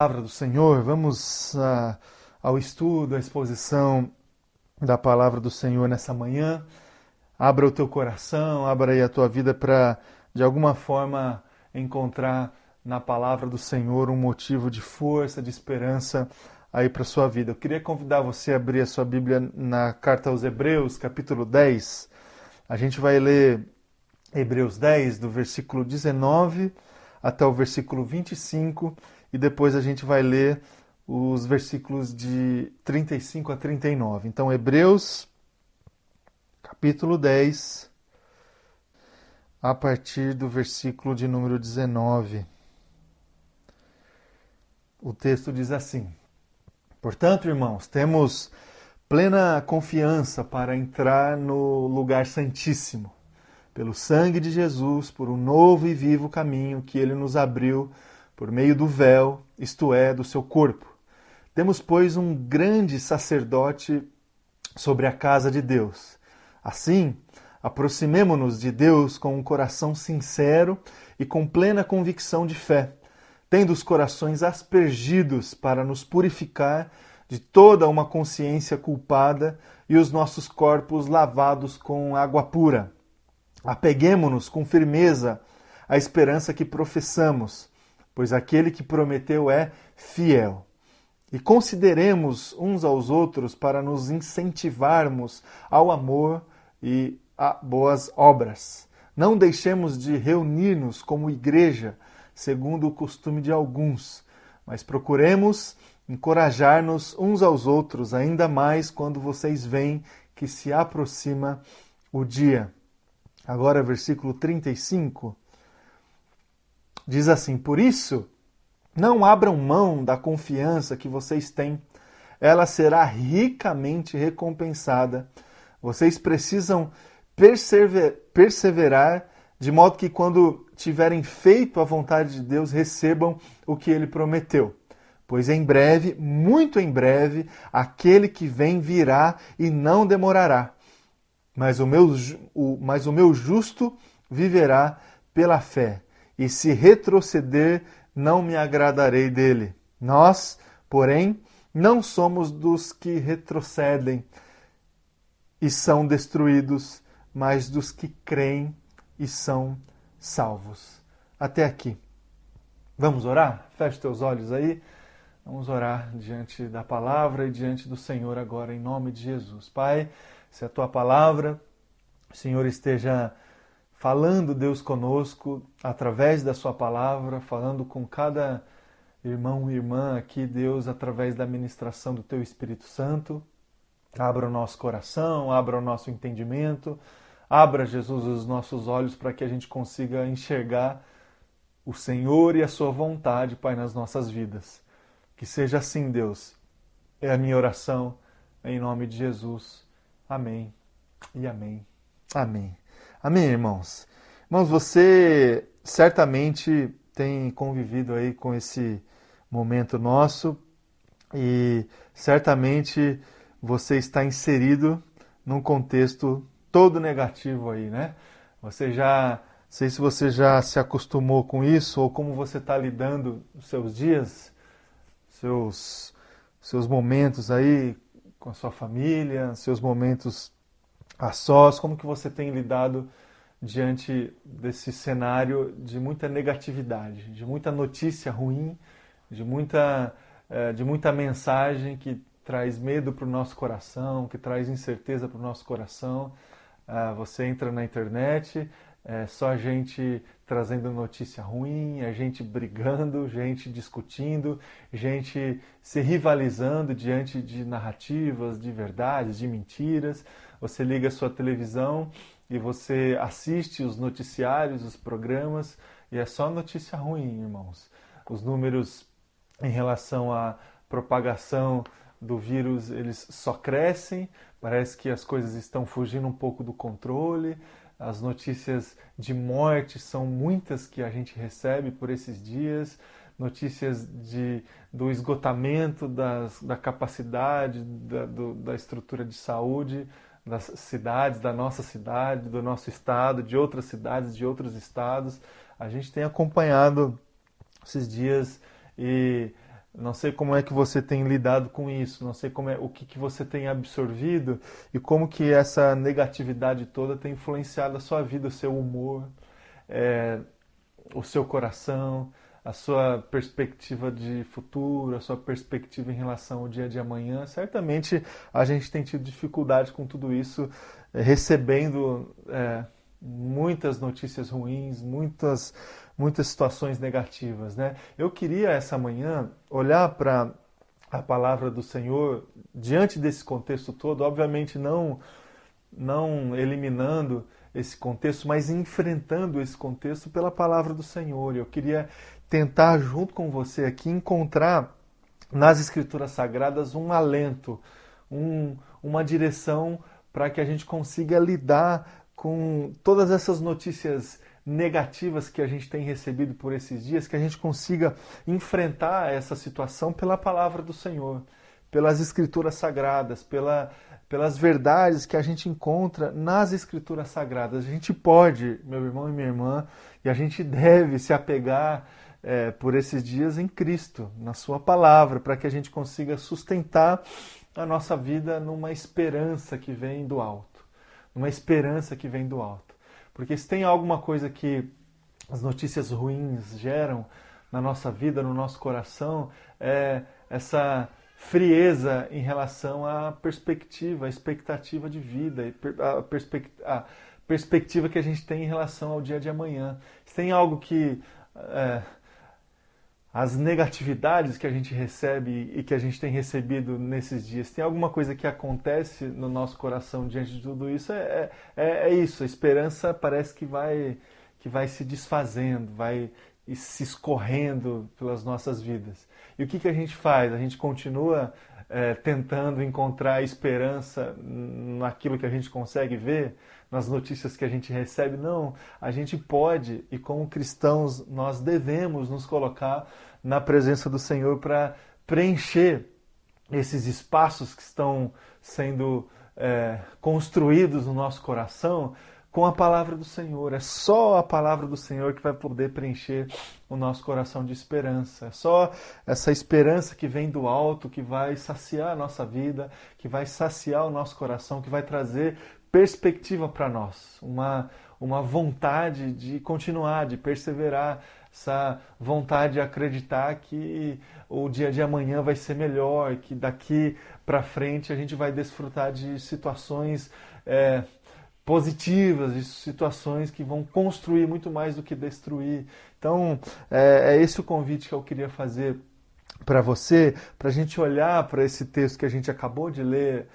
palavra do Senhor, vamos uh, ao estudo, à exposição da palavra do Senhor nessa manhã. Abra o teu coração, abra aí a tua vida para, de alguma forma, encontrar na palavra do Senhor um motivo de força, de esperança aí para sua vida. Eu queria convidar você a abrir a sua Bíblia na carta aos Hebreus, capítulo 10. A gente vai ler Hebreus 10, do versículo 19 até o versículo 25 e depois a gente vai ler os versículos de 35 a 39. Então, Hebreus, capítulo 10, a partir do versículo de número 19. O texto diz assim: Portanto, irmãos, temos plena confiança para entrar no lugar santíssimo, pelo sangue de Jesus, por um novo e vivo caminho que ele nos abriu por meio do véu, isto é, do seu corpo. Temos, pois, um grande sacerdote sobre a casa de Deus. Assim, aproximemo-nos de Deus com um coração sincero e com plena convicção de fé, tendo os corações aspergidos para nos purificar de toda uma consciência culpada e os nossos corpos lavados com água pura. Apeguemo-nos com firmeza à esperança que professamos pois aquele que prometeu é fiel. E consideremos uns aos outros para nos incentivarmos ao amor e a boas obras. Não deixemos de reunir-nos como igreja, segundo o costume de alguns, mas procuremos encorajar-nos uns aos outros, ainda mais quando vocês veem que se aproxima o dia. Agora, versículo 35. Diz assim: Por isso, não abram mão da confiança que vocês têm, ela será ricamente recompensada. Vocês precisam perseverar, de modo que, quando tiverem feito a vontade de Deus, recebam o que ele prometeu. Pois em breve, muito em breve, aquele que vem virá e não demorará. Mas o meu, o, mas o meu justo viverá pela fé e se retroceder, não me agradarei dele. Nós, porém, não somos dos que retrocedem e são destruídos, mas dos que creem e são salvos. Até aqui. Vamos orar? Feche teus olhos aí. Vamos orar diante da palavra e diante do Senhor agora, em nome de Jesus. Pai, se a tua palavra, Senhor, esteja falando Deus conosco através da Sua palavra, falando com cada irmão e irmã aqui, Deus, através da ministração do Teu Espírito Santo. Abra o nosso coração, abra o nosso entendimento, abra, Jesus, os nossos olhos para que a gente consiga enxergar o Senhor e a Sua vontade, Pai, nas nossas vidas. Que seja assim, Deus. É a minha oração, em nome de Jesus. Amém e amém. Amém. Amém, irmãos? Irmãos, você certamente tem convivido aí com esse momento nosso e certamente você está inserido num contexto todo negativo aí, né? Você já, sei se você já se acostumou com isso ou como você está lidando os seus dias, seus seus momentos aí com a sua família, seus momentos a sós, como que você tem lidado diante desse cenário de muita negatividade, de muita notícia ruim, de muita, eh, de muita mensagem que traz medo para o nosso coração, que traz incerteza para o nosso coração. Ah, você entra na internet, é só gente trazendo notícia ruim, a gente brigando, gente discutindo, gente se rivalizando diante de narrativas, de verdades, de mentiras você liga a sua televisão e você assiste os noticiários, os programas, e é só notícia ruim, irmãos. Os números em relação à propagação do vírus, eles só crescem, parece que as coisas estão fugindo um pouco do controle. As notícias de morte são muitas que a gente recebe por esses dias, notícias de, do esgotamento das, da capacidade da, do, da estrutura de saúde das cidades, da nossa cidade, do nosso estado, de outras cidades, de outros estados. A gente tem acompanhado esses dias e Não sei como é que você tem lidado com isso, não sei como é, o que, que você tem absorvido e como que essa negatividade toda tem influenciado a sua vida, o seu humor, é, o seu coração, a sua perspectiva de futuro, a sua perspectiva em relação ao dia de amanhã. Certamente a gente tem tido dificuldade com tudo isso, é, recebendo é, muitas notícias ruins, muitas, muitas situações negativas. Né? Eu queria essa manhã olhar para a palavra do Senhor diante desse contexto todo, obviamente não, não eliminando esse contexto, mas enfrentando esse contexto pela palavra do Senhor. Eu queria tentar, junto com você aqui, encontrar nas Escrituras Sagradas um alento, um, uma direção para que a gente consiga lidar com todas essas notícias negativas que a gente tem recebido por esses dias, que a gente consiga enfrentar essa situação pela palavra do Senhor, pelas Escrituras Sagradas, pela, pelas verdades que a gente encontra nas Escrituras Sagradas. A gente pode, meu irmão e minha irmã, e a gente deve se apegar é, por esses dias em Cristo, na Sua palavra, para que a gente consiga sustentar a nossa vida numa esperança que vem do alto, numa esperança que vem do alto. Porque se tem alguma coisa que as notícias ruins geram na nossa vida, no nosso coração, é essa frieza em relação à perspectiva, à expectativa de vida, a, perspect a perspectiva que a gente tem em relação ao dia de amanhã. Se tem algo que é, as negatividades que a gente recebe e que a gente tem recebido nesses dias, tem alguma coisa que acontece no nosso coração diante de tudo isso? É, é, é isso, a esperança parece que vai, que vai se desfazendo, vai se escorrendo pelas nossas vidas. E o que, que a gente faz? A gente continua é, tentando encontrar esperança naquilo que a gente consegue ver, nas notícias que a gente recebe. Não, a gente pode e como cristãos nós devemos nos colocar na presença do Senhor para preencher esses espaços que estão sendo é, construídos no nosso coração com a palavra do Senhor. É só a palavra do Senhor que vai poder preencher o nosso coração de esperança. É só essa esperança que vem do alto que vai saciar a nossa vida, que vai saciar o nosso coração, que vai trazer perspectiva para nós, uma, uma vontade de continuar, de perseverar, essa vontade de acreditar que o dia de amanhã vai ser melhor, que daqui para frente a gente vai desfrutar de situações é, positivas, de situações que vão construir muito mais do que destruir. Então, é, é esse o convite que eu queria fazer para você, para a gente olhar para esse texto que a gente acabou de ler,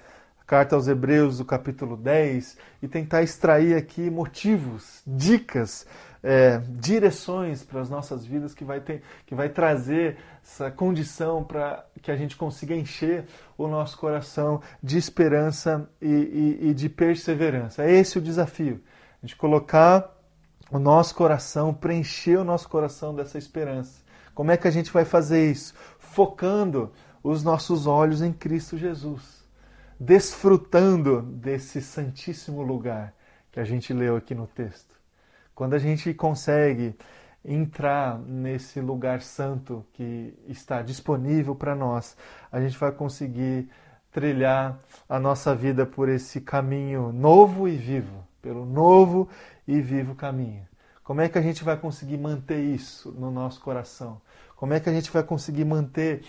Carta aos Hebreus, do capítulo 10, e tentar extrair aqui motivos, dicas, é, direções para as nossas vidas que vai, ter, que vai trazer essa condição para que a gente consiga encher o nosso coração de esperança e, e, e de perseverança. É esse o desafio, a gente colocar o nosso coração, preencher o nosso coração dessa esperança. Como é que a gente vai fazer isso? Focando os nossos olhos em Cristo Jesus, desfrutando desse santíssimo lugar que a gente leu aqui no texto. Quando a gente consegue entrar nesse lugar santo que está disponível para nós, a gente vai conseguir trilhar a nossa vida por esse caminho novo e vivo, pelo novo e vivo caminho. Como é que a gente vai conseguir manter isso no nosso coração? Como é que a gente vai conseguir manter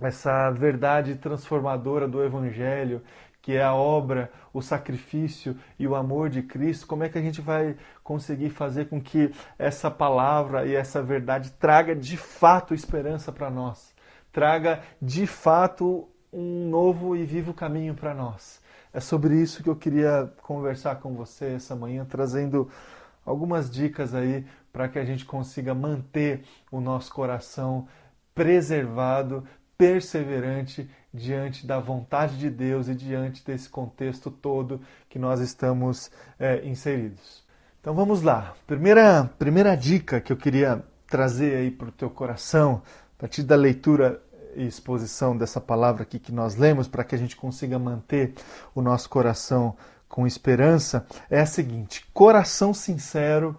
essa verdade transformadora do Evangelho que é a obra, o sacrifício e o amor de Cristo, como é que a gente vai conseguir fazer com que essa palavra e essa verdade traga de fato esperança para nós, traga de fato um novo e vivo caminho para nós? É sobre isso que eu queria conversar com você essa manhã, trazendo algumas dicas aí para que a gente consiga manter o nosso coração preservado, perseverante diante da vontade de Deus e diante desse contexto todo que nós estamos é, inseridos. Então vamos lá. Primeira, primeira dica que eu queria trazer aí para o teu coração, a partir da leitura e exposição dessa palavra aqui que nós lemos, para que a gente consiga manter o nosso coração com esperança, é a seguinte: coração sincero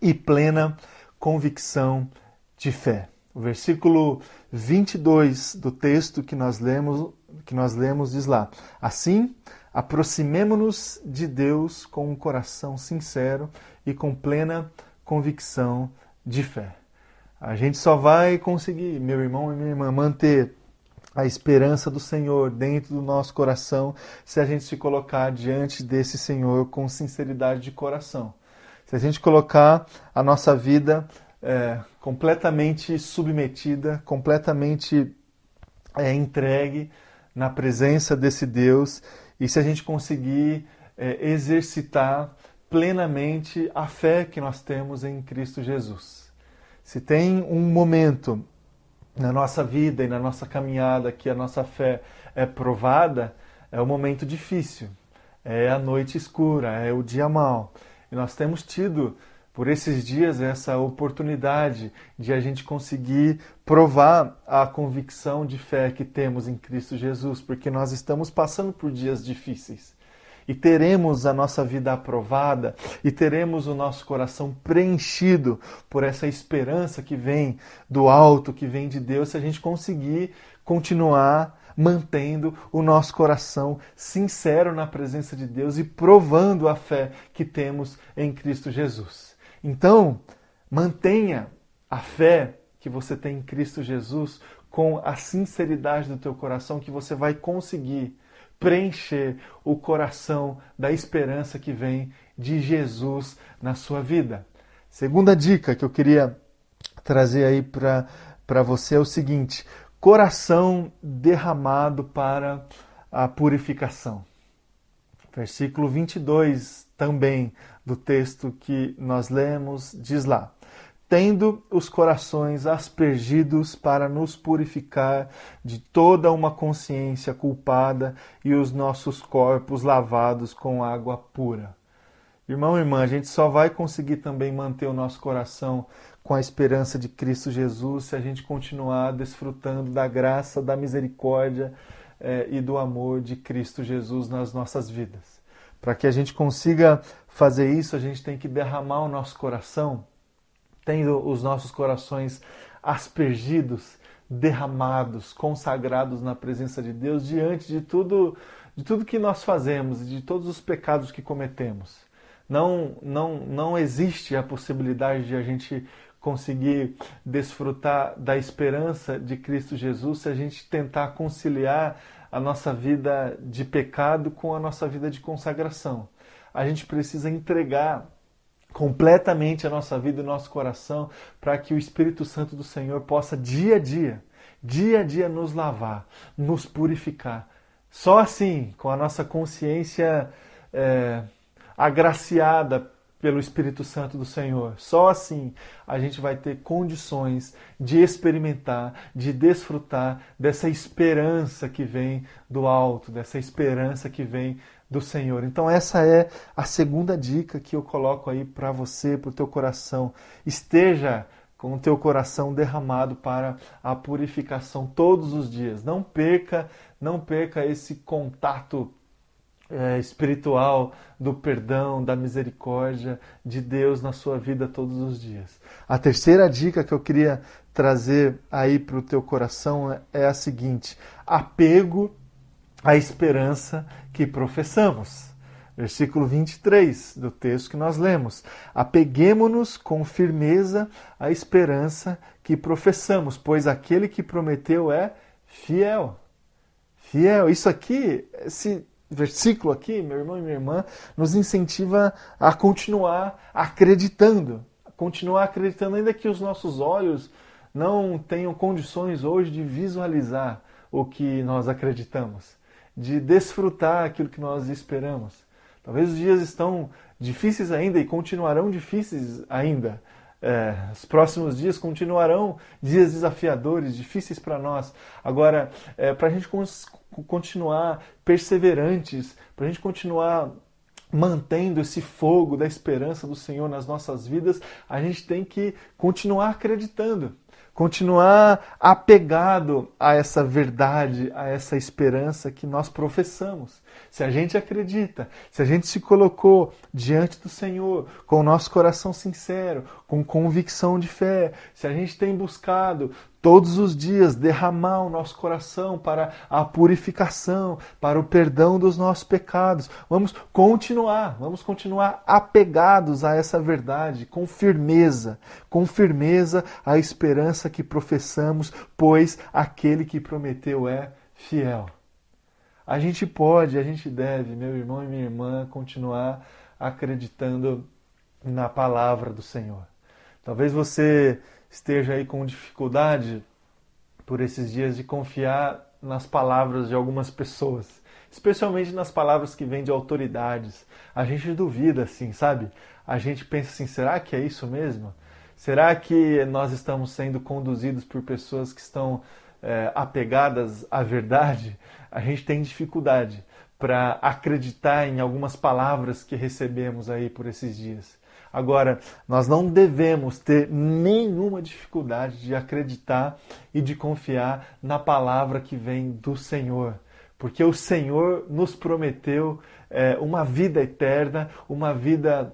e plena convicção de fé. O versículo 22 do texto que nós lemos, que nós lemos diz lá: Assim, aproximemo-nos de Deus com um coração sincero e com plena convicção de fé. A gente só vai conseguir, meu irmão e minha irmã, manter a esperança do Senhor dentro do nosso coração se a gente se colocar diante desse Senhor com sinceridade de coração. Se a gente colocar a nossa vida é, completamente submetida, completamente é, entregue na presença desse Deus e se a gente conseguir é, exercitar plenamente a fé que nós temos em Cristo Jesus. Se tem um momento na nossa vida e na nossa caminhada que a nossa fé é provada, é o um momento difícil, é a noite escura, é o dia mau. E nós temos tido por esses dias essa oportunidade de a gente conseguir provar a convicção de fé que temos em Cristo Jesus, porque nós estamos passando por dias difíceis e teremos a nossa vida aprovada e teremos o nosso coração preenchido por essa esperança que vem do alto, que vem de Deus, se a gente conseguir continuar mantendo o nosso coração sincero na presença de Deus e provando a fé que temos em Cristo Jesus. Então, mantenha a fé que você tem em Cristo Jesus com a sinceridade do teu coração que você vai conseguir preencher o coração da esperança que vem de Jesus na sua vida. Segunda dica que eu queria trazer aí para você é o seguinte: coração derramado para a purificação. Versículo 22 também do texto que nós lemos diz lá: tendo os corações aspergidos para nos purificar de toda uma consciência culpada e os nossos corpos lavados com água pura. Irmão e irmã, a gente só vai conseguir também manter o nosso coração com a esperança de Cristo Jesus se a gente continuar desfrutando da graça, da misericórdia eh, e do amor de Cristo Jesus nas nossas vidas. Para que a gente consiga fazer isso, a gente tem que derramar o nosso coração tendo os nossos corações aspergidos, derramados, consagrados na presença de Deus diante de tudo, de tudo que nós fazemos, de todos os pecados que cometemos. Não, não, não existe a possibilidade de a gente conseguir desfrutar da esperança de Cristo Jesus se a gente tentar conciliar a nossa vida de pecado com a nossa vida de consagração. A gente precisa entregar completamente a nossa vida e o nosso coração para que o Espírito Santo do Senhor possa dia a dia, dia a dia nos lavar, nos purificar. Só assim, com a nossa consciência é, agraciada pelo Espírito Santo do Senhor. Só assim a gente vai ter condições de experimentar, de desfrutar dessa esperança que vem do alto, dessa esperança que vem do Senhor. Então essa é a segunda dica que eu coloco aí para você, para o teu coração. Esteja com o teu coração derramado para a purificação todos os dias. Não perca, não perca esse contato é, espiritual do perdão, da misericórdia de Deus na sua vida todos os dias. A terceira dica que eu queria trazer aí para o teu coração é a seguinte: apego a esperança que professamos. Versículo 23 do texto que nós lemos. Apeguemo-nos com firmeza à esperança que professamos, pois aquele que prometeu é fiel. Fiel. Isso aqui, esse versículo aqui, meu irmão e minha irmã, nos incentiva a continuar acreditando. continuar acreditando, ainda que os nossos olhos não tenham condições hoje de visualizar o que nós acreditamos de desfrutar aquilo que nós esperamos. Talvez os dias estão difíceis ainda e continuarão difíceis ainda. É, os próximos dias continuarão dias desafiadores, difíceis para nós. Agora, é, para a gente continuar perseverantes, para a gente continuar mantendo esse fogo da esperança do Senhor nas nossas vidas, a gente tem que continuar acreditando continuar apegado a essa verdade, a essa esperança que nós professamos. Se a gente acredita, se a gente se colocou diante do Senhor com o nosso coração sincero, com convicção de fé, se a gente tem buscado todos os dias derramar o nosso coração para a purificação, para o perdão dos nossos pecados. Vamos continuar, vamos continuar apegados a essa verdade com firmeza, com firmeza a esperança que professamos, pois aquele que prometeu é fiel. A gente pode, a gente deve, meu irmão e minha irmã, continuar acreditando na palavra do Senhor. Talvez você esteja aí com dificuldade por esses dias de confiar nas palavras de algumas pessoas, especialmente nas palavras que vêm de autoridades. A gente duvida, assim, sabe? A gente pensa assim: será que é isso mesmo? Será que nós estamos sendo conduzidos por pessoas que estão é, apegadas à verdade? A gente tem dificuldade para acreditar em algumas palavras que recebemos aí por esses dias. Agora, nós não devemos ter nenhuma dificuldade de acreditar e de confiar na palavra que vem do Senhor, porque o Senhor nos prometeu é, uma vida eterna, uma vida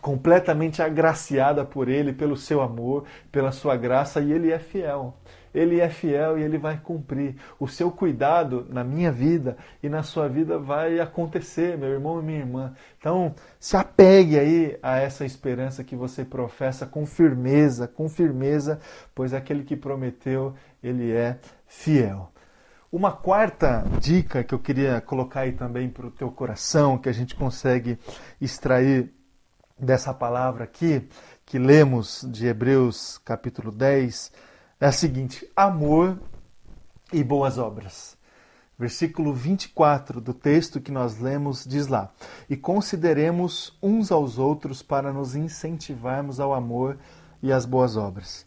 completamente agraciada por Ele, pelo seu amor, pela sua graça, e Ele é fiel. Ele é fiel e ele vai cumprir. O seu cuidado na minha vida e na sua vida vai acontecer, meu irmão e minha irmã. Então, se apegue aí a essa esperança que você professa com firmeza, com firmeza, pois aquele que prometeu, ele é fiel. Uma quarta dica que eu queria colocar aí também para o teu coração, que a gente consegue extrair dessa palavra aqui, que lemos de Hebreus capítulo 10, é a seguinte: amor e boas obras. Versículo 24 do texto que nós lemos diz lá: E consideremos uns aos outros para nos incentivarmos ao amor e às boas obras.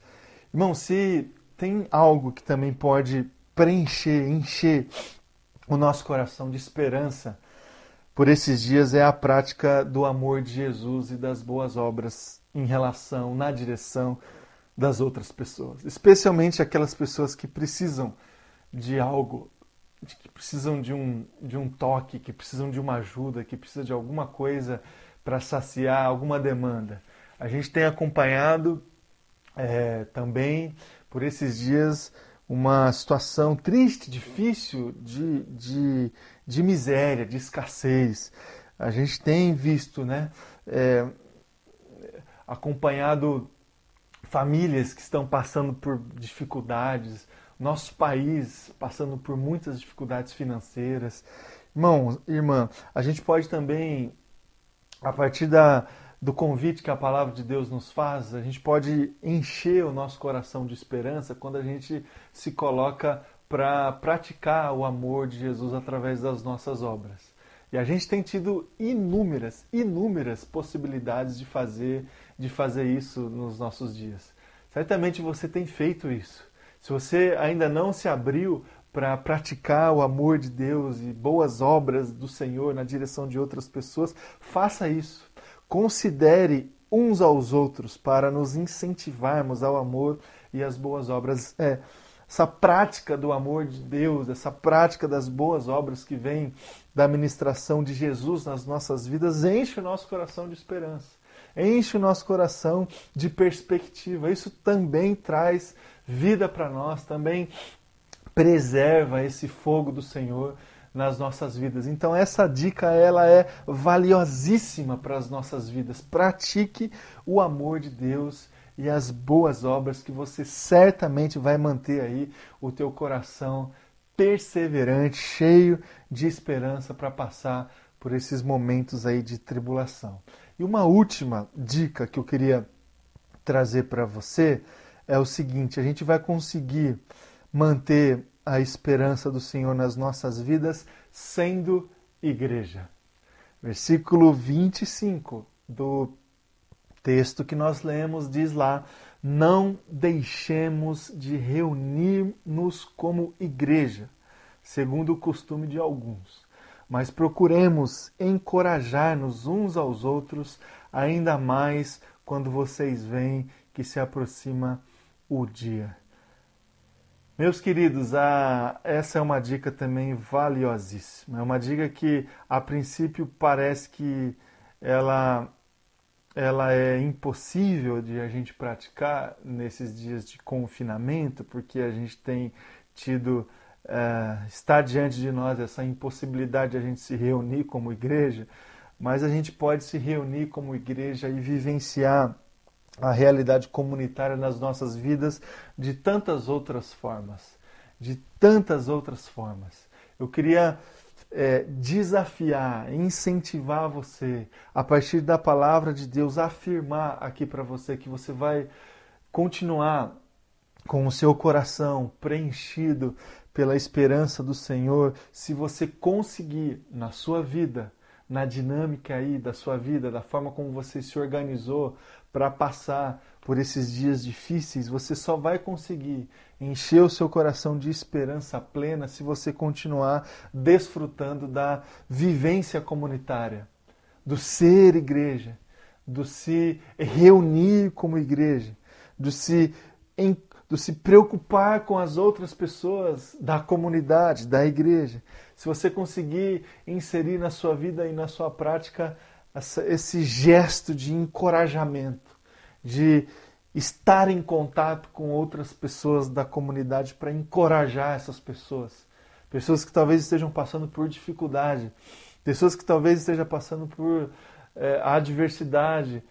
Irmão, se tem algo que também pode preencher, encher o nosso coração de esperança por esses dias é a prática do amor de Jesus e das boas obras em relação, na direção das outras pessoas, especialmente aquelas pessoas que precisam de algo, que precisam de um, de um toque, que precisam de uma ajuda, que precisam de alguma coisa para saciar alguma demanda. A gente tem acompanhado é, também por esses dias uma situação triste, difícil de, de, de miséria, de escassez. A gente tem visto, né, é, acompanhado famílias que estão passando por dificuldades, nosso país passando por muitas dificuldades financeiras. Irmão, irmã, a gente pode também, a partir da, do convite que a palavra de Deus nos faz, a gente pode encher o nosso coração de esperança quando a gente se coloca para praticar o amor de Jesus através das nossas obras. E a gente tem tido inúmeras, inúmeras possibilidades de fazer, de fazer isso nos nossos dias. Certamente você tem feito isso. Se você ainda não se abriu para praticar o amor de Deus e boas obras do Senhor na direção de outras pessoas, faça isso. Considere uns aos outros para nos incentivarmos ao amor e às boas obras. É, essa prática do amor de Deus, essa prática das boas obras que vem da ministração de Jesus nas nossas vidas, enche o nosso coração de esperança, enche o nosso coração de perspectiva. Isso também traz vida para nós, também preserva esse fogo do Senhor nas nossas vidas. Então essa dica ela é valiosíssima para as nossas vidas. Pratique o amor de Deus e as boas obras que você certamente vai manter aí o teu coração perseverante, cheio de esperança para passar por esses momentos aí de tribulação. E uma última dica que eu queria trazer para você é o seguinte: a gente vai conseguir manter a esperança do Senhor nas nossas vidas sendo igreja. Versículo 25 do texto que nós lemos diz lá: Não deixemos de reunir-nos como igreja, segundo o costume de alguns, mas procuremos encorajar-nos uns aos outros, ainda mais quando vocês veem que se aproxima o dia. Meus queridos, a, essa é uma dica também valiosíssima. É uma dica que, a princípio, parece que ela, ela é impossível de a gente praticar nesses dias de confinamento, porque a gente tem tido, uh, está diante de nós essa impossibilidade de a gente se reunir como igreja, mas a gente pode se reunir como igreja e vivenciar a realidade comunitária nas nossas vidas de tantas outras formas. De tantas outras formas. Eu queria é, desafiar, incentivar você, a partir da palavra de Deus, afirmar aqui para você que você vai continuar com o seu coração preenchido pela esperança do Senhor, se você conseguir na sua vida, na dinâmica aí da sua vida, da forma como você se organizou para passar por esses dias difíceis, você só vai conseguir encher o seu coração de esperança plena se você continuar desfrutando da vivência comunitária, do ser igreja, do se reunir como igreja, do se, em, do se preocupar com as outras pessoas da comunidade, da igreja. Se você conseguir inserir na sua vida e na sua prática essa, esse gesto de encorajamento, de estar em contato com outras pessoas da comunidade para encorajar essas pessoas. Pessoas que talvez estejam passando por dificuldade, pessoas que talvez estejam passando por é, adversidade.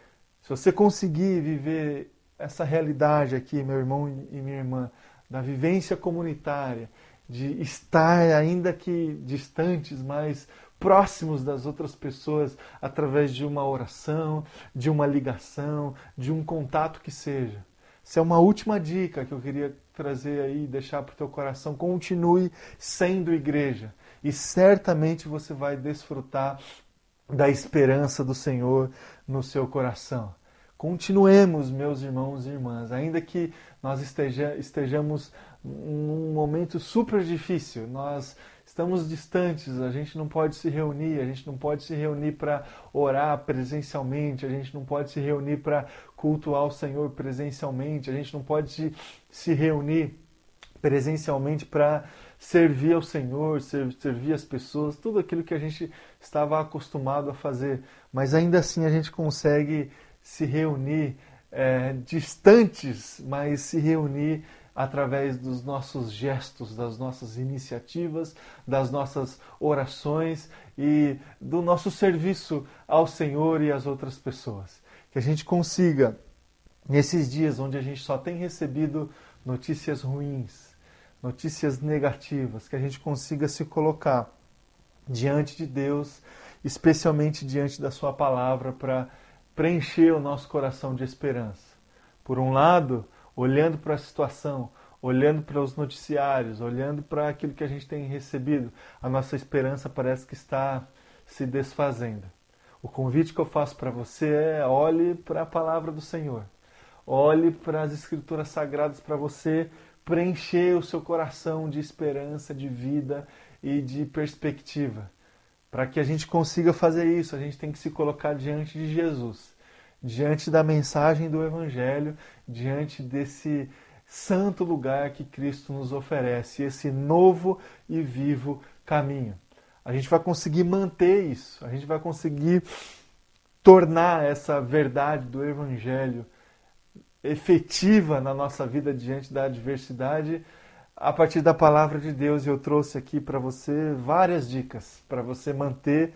Se você conseguir viver essa realidade aqui, meu irmão e minha irmã, da vivência comunitária, de estar ainda que distantes, mas próximos das outras pessoas através de uma oração, de uma ligação, de um contato que seja. Essa é uma última dica que eu queria trazer aí, deixar para o teu coração. Continue sendo igreja e certamente você vai desfrutar da esperança do Senhor no seu coração. Continuemos, meus irmãos e irmãs, ainda que nós esteja, estejamos num momento super difícil, nós estamos distantes, a gente não pode se reunir, a gente não pode se reunir para orar presencialmente, a gente não pode se reunir para cultuar o Senhor presencialmente, a gente não pode se reunir presencialmente para servir ao Senhor, servir as pessoas, tudo aquilo que a gente estava acostumado a fazer. Mas ainda assim a gente consegue se reunir é, distantes, mas se reunir através dos nossos gestos, das nossas iniciativas, das nossas orações e do nosso serviço ao Senhor e às outras pessoas. Que a gente consiga, nesses dias onde a gente só tem recebido notícias ruins, notícias negativas, que a gente consiga se colocar diante de Deus, especialmente diante da Sua palavra, para preencher o nosso coração de esperança. Por um lado, olhando para a situação, olhando para os noticiários, olhando para aquilo que a gente tem recebido, a nossa esperança parece que está se desfazendo. O convite que eu faço para você é olhe para a palavra do Senhor. Olhe para as escrituras sagradas para você preencher o seu coração de esperança, de vida e de perspectiva. Para que a gente consiga fazer isso, a gente tem que se colocar diante de Jesus diante da mensagem do Evangelho, diante desse santo lugar que Cristo nos oferece, esse novo e vivo caminho. A gente vai conseguir manter isso, a gente vai conseguir tornar essa verdade do Evangelho efetiva na nossa vida diante da adversidade a partir da palavra de Deus. Eu trouxe aqui para você várias dicas para você manter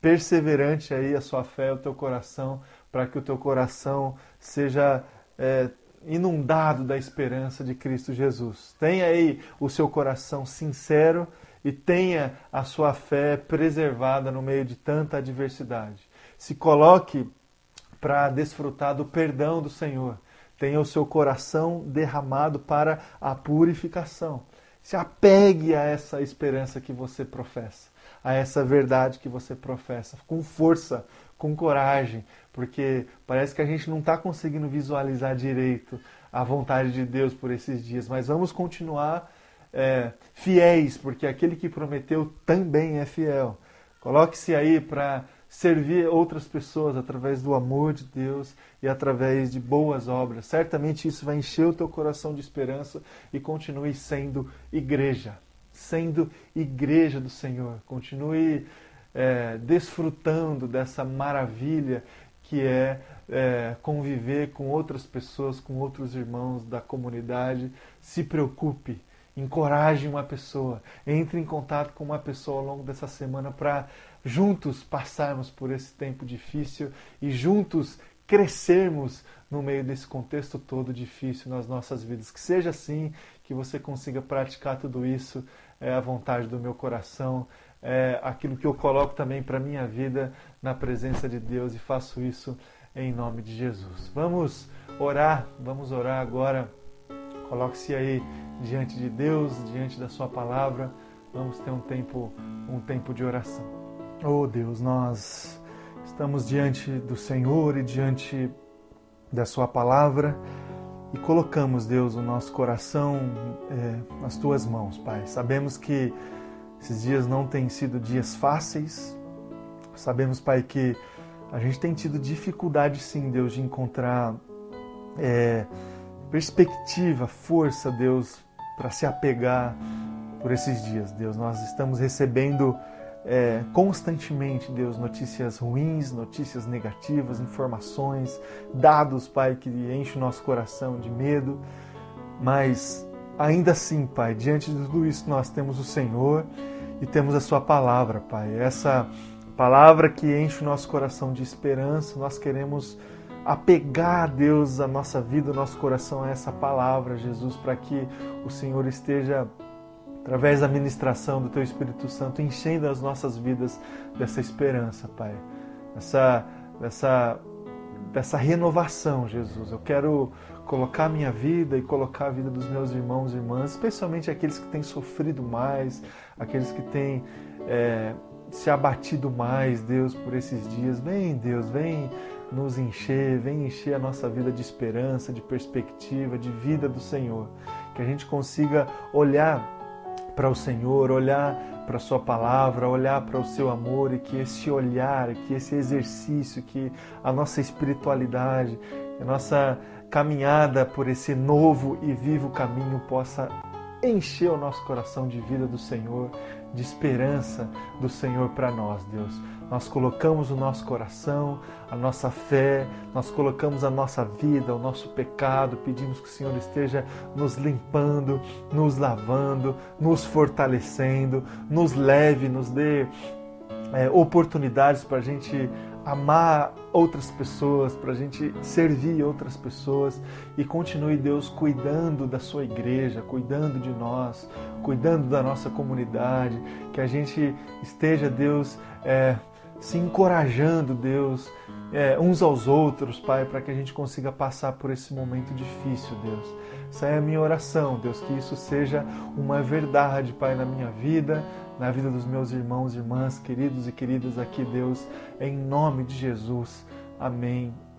perseverante aí a sua fé, o teu coração para que o teu coração seja é, inundado da esperança de Cristo Jesus. Tenha aí o seu coração sincero e tenha a sua fé preservada no meio de tanta adversidade. Se coloque para desfrutar do perdão do Senhor. Tenha o seu coração derramado para a purificação. Se apegue a essa esperança que você professa, a essa verdade que você professa, com força, com coragem, porque parece que a gente não está conseguindo visualizar direito a vontade de Deus por esses dias, mas vamos continuar é, fiéis, porque aquele que prometeu também é fiel. Coloque-se aí para servir outras pessoas através do amor de Deus e através de boas obras. Certamente isso vai encher o teu coração de esperança e continue sendo igreja, sendo igreja do Senhor. Continue é, desfrutando dessa maravilha que é, é conviver com outras pessoas, com outros irmãos da comunidade. Se preocupe encoraje uma pessoa, entre em contato com uma pessoa ao longo dessa semana para juntos passarmos por esse tempo difícil e juntos crescermos no meio desse contexto todo difícil nas nossas vidas. Que seja assim, que você consiga praticar tudo isso, é a vontade do meu coração, é aquilo que eu coloco também para a minha vida na presença de Deus e faço isso em nome de Jesus. Vamos orar, vamos orar agora. Coloque-se aí diante de Deus, diante da sua palavra. Vamos ter um tempo, um tempo de oração. Oh Deus, nós estamos diante do Senhor e diante da sua palavra e colocamos, Deus, o nosso coração é, nas tuas mãos, Pai. Sabemos que esses dias não têm sido dias fáceis. Sabemos, Pai, que a gente tem tido dificuldade, sim, Deus, de encontrar é, perspectiva, força, Deus, para se apegar por esses dias, Deus. Nós estamos recebendo é, constantemente, Deus, notícias ruins, notícias negativas, informações, dados, Pai, que enchem o nosso coração de medo. Mas ainda assim, Pai, diante de tudo isso, nós temos o Senhor e temos a Sua palavra, Pai. Essa palavra que enche o nosso coração de esperança, nós queremos apegar Deus, a nossa vida, o nosso coração a essa palavra, Jesus, para que o Senhor esteja, através da ministração do Teu Espírito Santo, enchendo as nossas vidas dessa esperança, Pai. Dessa, dessa, dessa renovação, Jesus. Eu quero colocar a minha vida e colocar a vida dos meus irmãos e irmãs, especialmente aqueles que têm sofrido mais, aqueles que têm é, se abatido mais, Deus, por esses dias. Vem, Deus, vem nos encher, vem encher a nossa vida de esperança, de perspectiva, de vida do Senhor. Que a gente consiga olhar para o Senhor, olhar para a Sua palavra, olhar para o Seu amor e que esse olhar, que esse exercício, que a nossa espiritualidade, a nossa caminhada por esse novo e vivo caminho possa encher o nosso coração de vida do Senhor, de esperança do Senhor para nós, Deus. Nós colocamos o nosso coração, a nossa fé, nós colocamos a nossa vida, o nosso pecado, pedimos que o Senhor esteja nos limpando, nos lavando, nos fortalecendo, nos leve, nos dê é, oportunidades para a gente amar outras pessoas, para a gente servir outras pessoas. E continue Deus cuidando da sua igreja, cuidando de nós, cuidando da nossa comunidade, que a gente esteja Deus é, se encorajando, Deus, é, uns aos outros, Pai, para que a gente consiga passar por esse momento difícil, Deus. Essa é a minha oração, Deus, que isso seja uma verdade, Pai, na minha vida, na vida dos meus irmãos e irmãs, queridos e queridas aqui, Deus, em nome de Jesus. Amém